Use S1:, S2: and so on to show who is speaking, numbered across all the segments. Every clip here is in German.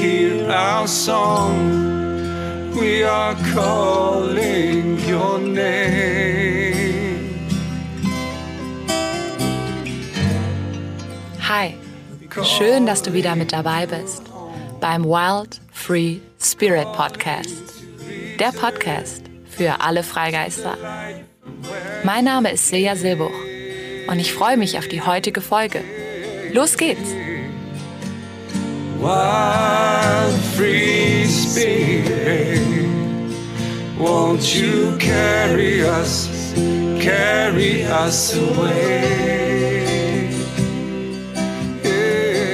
S1: hear our song. We are calling your name.
S2: Hi, schön, dass du wieder mit dabei bist beim Wild Free Spirit Podcast. Der Podcast für alle Freigeister. Mein Name ist Lea Silbuch und ich freue mich auf die heutige Folge. Los geht's!
S1: Wild free spirit, won't you carry us, carry us away? Yeah.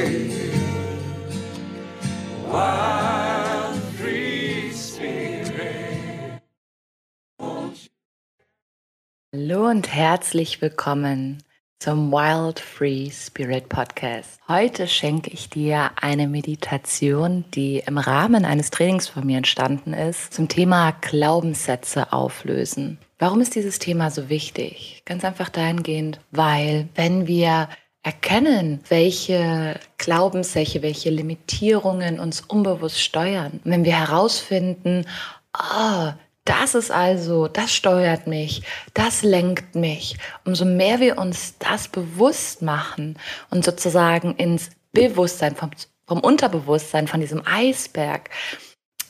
S2: Hallo und herzlich willkommen zum Wild Free Spirit Podcast. Heute schenke ich dir eine Meditation, die im Rahmen eines Trainings von mir entstanden ist, zum Thema Glaubenssätze auflösen. Warum ist dieses Thema so wichtig? Ganz einfach dahingehend, weil wenn wir erkennen, welche Glaubenssätze, welche Limitierungen uns unbewusst steuern, wenn wir herausfinden, oh, das ist also, das steuert mich, das lenkt mich. Umso mehr wir uns das bewusst machen und sozusagen ins Bewusstsein, vom, vom Unterbewusstsein, von diesem Eisberg,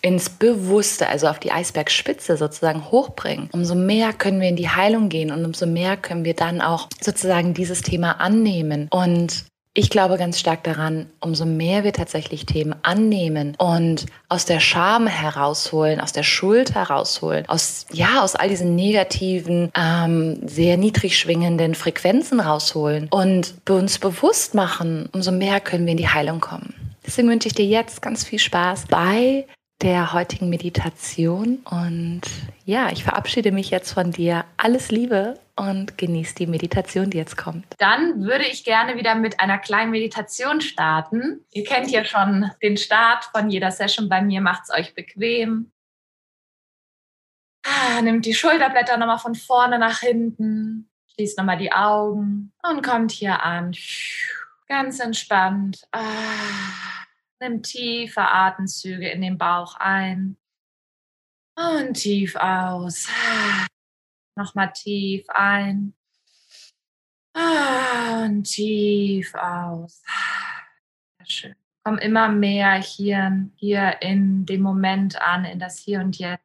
S2: ins Bewusste, also auf die Eisbergspitze sozusagen hochbringen, umso mehr können wir in die Heilung gehen und umso mehr können wir dann auch sozusagen dieses Thema annehmen und ich glaube ganz stark daran, umso mehr wir tatsächlich Themen annehmen und aus der Scham herausholen, aus der Schuld herausholen, aus ja aus all diesen negativen, ähm, sehr niedrig schwingenden Frequenzen rausholen und uns bewusst machen, umso mehr können wir in die Heilung kommen. Deswegen wünsche ich dir jetzt ganz viel Spaß bei der heutigen Meditation. Und ja, ich verabschiede mich jetzt von dir. Alles Liebe und genieß die Meditation, die jetzt kommt.
S3: Dann würde ich gerne wieder mit einer kleinen Meditation starten. Ihr kennt ja schon den Start von jeder Session bei mir. Macht es euch bequem. Ah, nimmt die Schulterblätter nochmal von vorne nach hinten. Schließt nochmal die Augen und kommt hier an. Ganz entspannt. Ah. Nimm tiefe Atemzüge in den Bauch ein und tief aus. Nochmal tief ein und tief aus. Sehr schön. Komm immer mehr hier, hier in dem Moment an, in das Hier und Jetzt.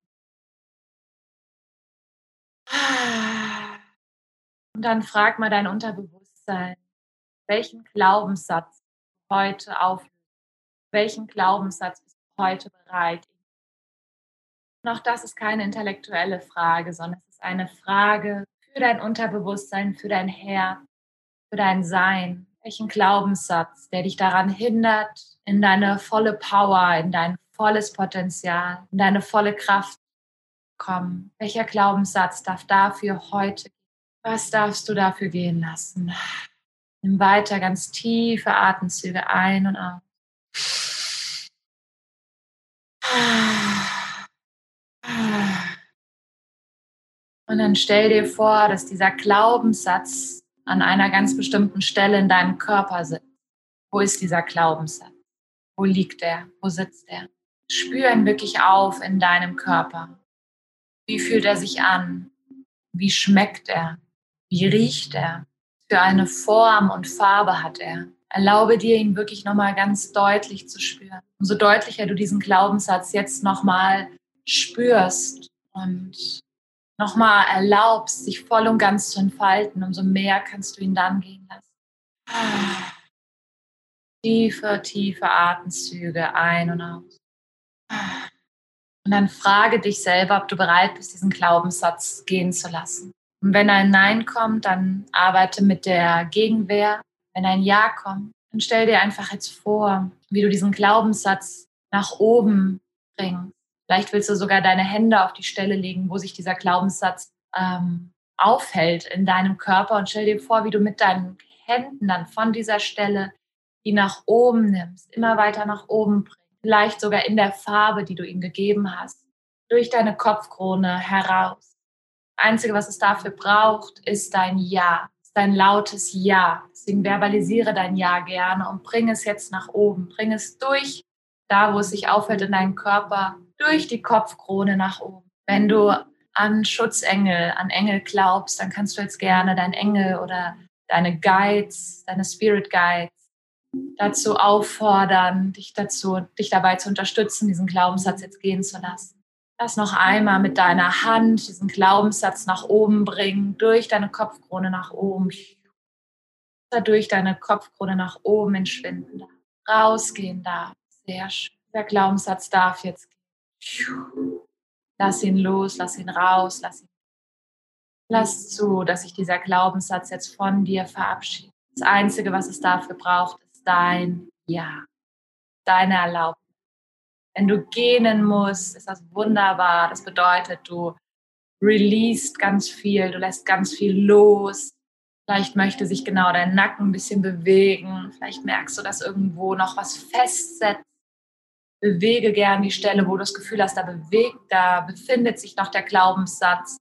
S3: Und dann frag mal dein Unterbewusstsein, welchen Glaubenssatz heute auflöst. Welchen Glaubenssatz bist du heute bereit? Auch das ist keine intellektuelle Frage, sondern es ist eine Frage für dein Unterbewusstsein, für dein Herz, für dein Sein. Welchen Glaubenssatz, der dich daran hindert, in deine volle Power, in dein volles Potenzial, in deine volle Kraft kommen? Welcher Glaubenssatz darf dafür heute? Was darfst du dafür gehen lassen? Nimm weiter ganz tiefe Atemzüge ein und aus. Und dann stell dir vor, dass dieser Glaubenssatz an einer ganz bestimmten Stelle in deinem Körper sitzt. Wo ist dieser Glaubenssatz? Wo liegt er? Wo sitzt er? Spür ihn wirklich auf in deinem Körper. Wie fühlt er sich an? Wie schmeckt er? Wie riecht er? Für eine Form und Farbe hat er? Erlaube dir, ihn wirklich nochmal ganz deutlich zu spüren. Umso deutlicher du diesen Glaubenssatz jetzt nochmal spürst und nochmal erlaubst, sich voll und ganz zu entfalten, umso mehr kannst du ihn dann gehen lassen. Tiefe, tiefe Atemzüge ein und aus. Und dann frage dich selber, ob du bereit bist, diesen Glaubenssatz gehen zu lassen. Und wenn ein Nein kommt, dann arbeite mit der Gegenwehr. Wenn ein Ja kommt, dann stell dir einfach jetzt vor, wie du diesen Glaubenssatz nach oben bringst. Vielleicht willst du sogar deine Hände auf die Stelle legen, wo sich dieser Glaubenssatz ähm, aufhält in deinem Körper und stell dir vor, wie du mit deinen Händen dann von dieser Stelle die nach oben nimmst, immer weiter nach oben bringst, vielleicht sogar in der Farbe, die du ihm gegeben hast, durch deine Kopfkrone heraus. Das Einzige, was es dafür braucht, ist dein Ja, dein lautes Ja. Deswegen verbalisiere dein Ja gerne und bring es jetzt nach oben, bring es durch, da wo es sich aufhält in deinem Körper, durch die Kopfkrone nach oben. Wenn du an Schutzengel, an Engel glaubst, dann kannst du jetzt gerne dein Engel oder deine Guides, deine Spirit Guides dazu auffordern, dich dazu, dich dabei zu unterstützen, diesen Glaubenssatz jetzt gehen zu lassen. Lass noch einmal mit deiner Hand diesen Glaubenssatz nach oben bringen, durch deine Kopfkrone nach oben, durch deine Kopfkrone nach oben entschwinden rausgehen darf. Sehr schön. Der Glaubenssatz darf jetzt gehen. Lass ihn los, lass ihn raus, lass ihn. Lass zu, dass sich dieser Glaubenssatz jetzt von dir verabschiedet. Das Einzige, was es dafür braucht, dein Ja, deine Erlaubnis. Wenn du gähnen musst, ist das wunderbar. Das bedeutet, du released ganz viel, du lässt ganz viel los. Vielleicht möchte sich genau dein Nacken ein bisschen bewegen. Vielleicht merkst du, dass irgendwo noch was festsetzt. Bewege gern die Stelle, wo du das Gefühl hast, da bewegt, da befindet sich noch der Glaubenssatz.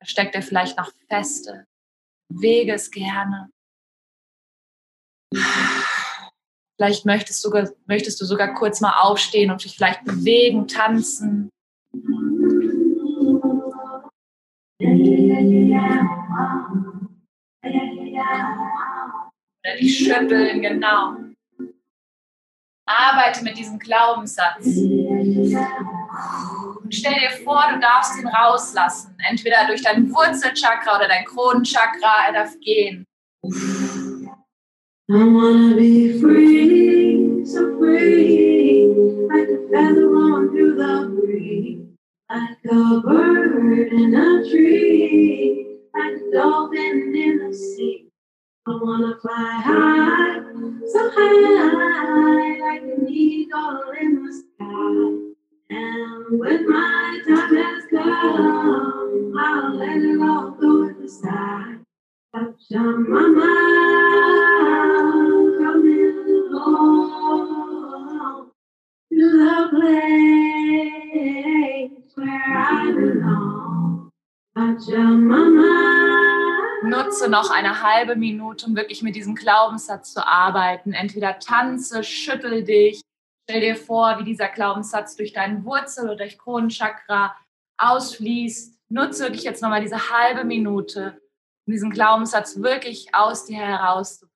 S3: Da steckt er vielleicht noch feste. Bewege es gerne. Vielleicht möchtest du, möchtest du sogar kurz mal aufstehen und dich vielleicht bewegen, tanzen. Oder dich schütteln, genau. Arbeite mit diesem Glaubenssatz. Und stell dir vor, du darfst ihn rauslassen. Entweder durch dein Wurzelchakra oder dein Kronenchakra. Er darf gehen. I wanna be free, so free, like a feather on through the breeze, like a bird in a tree, like a dolphin in the sea. I wanna fly high, so high, like an eagle in the sky. And when my time has come, I'll let it all go at the side. Touch on my mind. Nutze noch eine halbe Minute, um wirklich mit diesem Glaubenssatz zu arbeiten. Entweder tanze, schüttel dich, stell dir vor, wie dieser Glaubenssatz durch deinen Wurzel oder durch Kronenchakra ausfließt. Nutze dich jetzt nochmal diese halbe Minute, um diesen Glaubenssatz wirklich aus dir herauszubringen.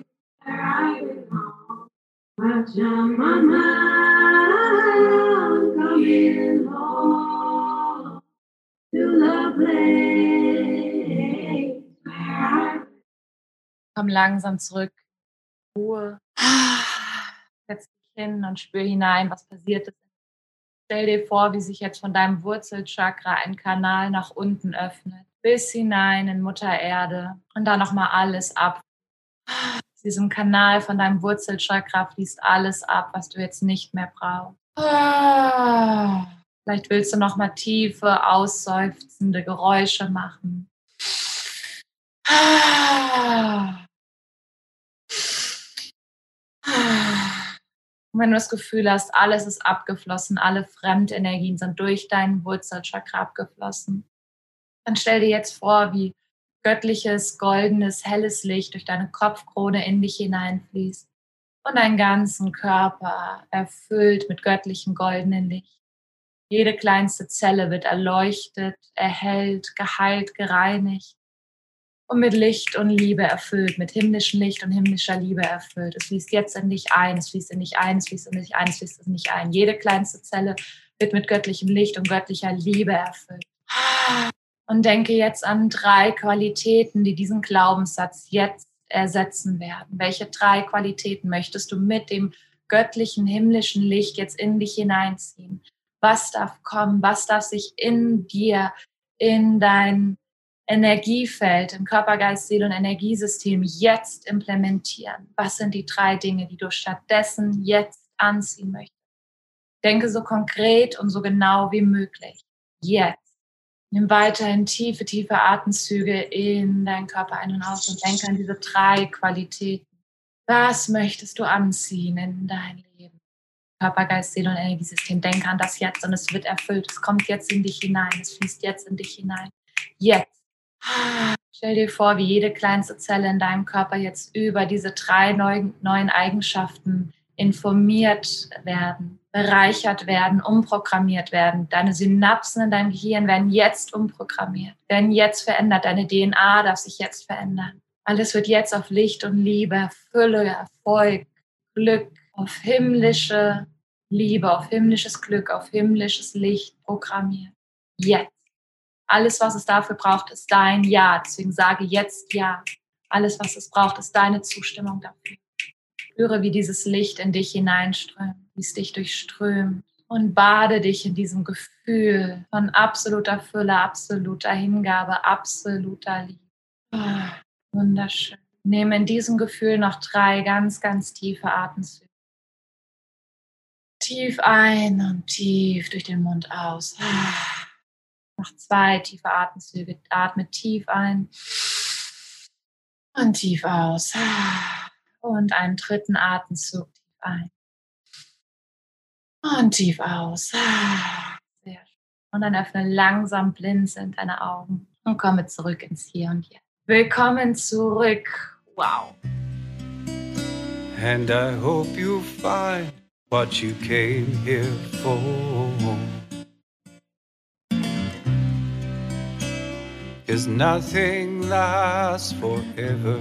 S3: Komm langsam zurück Ruhe. Setz dich hin und spür hinein, was passiert ist. Stell dir vor, wie sich jetzt von deinem Wurzelchakra ein Kanal nach unten öffnet, bis hinein in Mutter Erde und da nochmal alles ab. Diesem Kanal von deinem Wurzelchakra fließt alles ab, was du jetzt nicht mehr brauchst. Vielleicht willst du nochmal tiefe, ausseufzende Geräusche machen. Und wenn du das Gefühl hast, alles ist abgeflossen, alle Fremdenergien sind durch deinen Wurzelchakra abgeflossen, dann stell dir jetzt vor, wie göttliches, goldenes, helles Licht durch deine Kopfkrone in dich hineinfließt und deinen ganzen Körper erfüllt mit göttlichem, goldenen Licht. Jede kleinste Zelle wird erleuchtet, erhellt, geheilt, gereinigt und mit Licht und Liebe erfüllt, mit himmlischem Licht und himmlischer Liebe erfüllt. Es fließt jetzt in dich ein, es fließt in dich ein, es fließt in dich ein, es fließt in dich ein. Jede kleinste Zelle wird mit göttlichem Licht und göttlicher Liebe erfüllt. Und denke jetzt an drei Qualitäten, die diesen Glaubenssatz jetzt ersetzen werden. Welche drei Qualitäten möchtest du mit dem göttlichen, himmlischen Licht jetzt in dich hineinziehen? Was darf kommen? Was darf sich in dir, in dein Energiefeld, im Körper, Geist, Seele und Energiesystem jetzt implementieren? Was sind die drei Dinge, die du stattdessen jetzt anziehen möchtest? Denke so konkret und so genau wie möglich. Jetzt. Nimm weiterhin tiefe, tiefe Atemzüge in deinen Körper ein und aus und denke an diese drei Qualitäten. Was möchtest du anziehen in dein Leben? Körper, Geist, Seele und Energiesystem. Denke an das jetzt und es wird erfüllt. Es kommt jetzt in dich hinein. Es fließt jetzt in dich hinein. Jetzt. Stell dir vor, wie jede kleinste Zelle in deinem Körper jetzt über diese drei neuen Eigenschaften informiert werden, bereichert werden, umprogrammiert werden. Deine Synapsen in deinem Gehirn werden jetzt umprogrammiert, werden jetzt verändert. Deine DNA darf sich jetzt verändern. Alles wird jetzt auf Licht und Liebe, Fülle, Erfolg, Glück, auf himmlische Liebe, auf himmlisches Glück, auf himmlisches Licht programmiert. Jetzt. Alles, was es dafür braucht, ist dein Ja. Deswegen sage jetzt Ja. Alles, was es braucht, ist deine Zustimmung dafür. Spüre, wie dieses Licht in dich hineinströmt, wie es dich durchströmt und bade dich in diesem Gefühl von absoluter Fülle, absoluter Hingabe, absoluter Liebe. Oh, wunderschön. Nehme in diesem Gefühl noch drei ganz, ganz tiefe Atemzüge. Tief ein und tief durch den Mund aus. Mach zwei tiefe Atemzüge. Atme tief ein und tief aus. Und einen dritten Atemzug tief ein. Und tief aus. Sehr schön. Und dann öffne langsam blinzelnd deine Augen und komme zurück ins Hier und Jetzt. Willkommen zurück. Wow.
S1: And I hope you find what you came here for. Cause nothing lasts forever.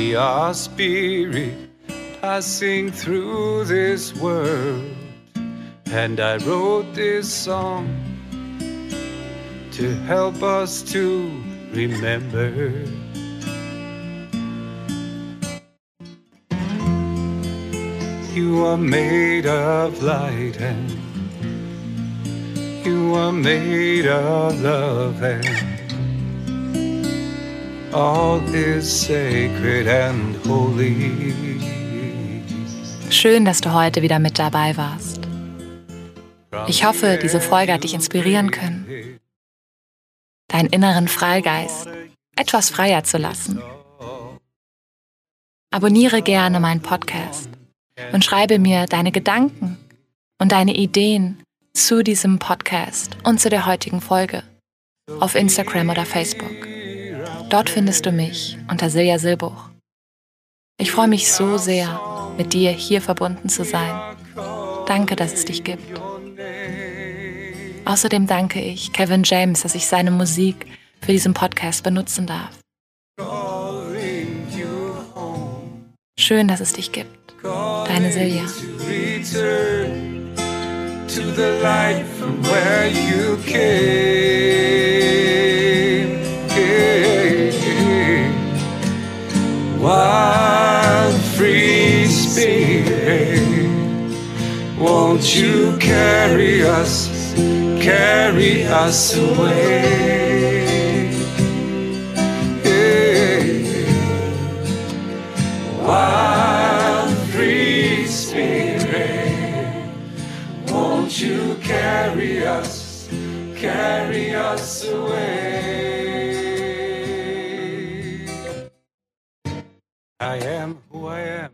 S1: We are spirit passing through this world. And I wrote this song to help us to remember. You are made of light and you are made of love and all is sacred and holy.
S2: Schön, dass du heute wieder mit dabei warst. Ich hoffe, diese Folge hat dich inspirieren können, deinen inneren Freigeist etwas freier zu lassen. Abonniere gerne meinen Podcast und schreibe mir deine Gedanken und deine Ideen zu diesem Podcast und zu der heutigen Folge auf Instagram oder Facebook. Dort findest du mich unter Silja Silbuch. Ich freue mich so sehr, mit dir hier verbunden zu sein. Danke, dass es dich gibt. Außerdem danke ich Kevin James, dass ich seine Musik für diesen Podcast benutzen darf. Schön, dass es dich gibt. Deine Silja.
S1: to the light from where you came. Wild free spirit, won't you carry us, carry us away? Wild free spirit, won't you carry us, carry us away? I am who I am.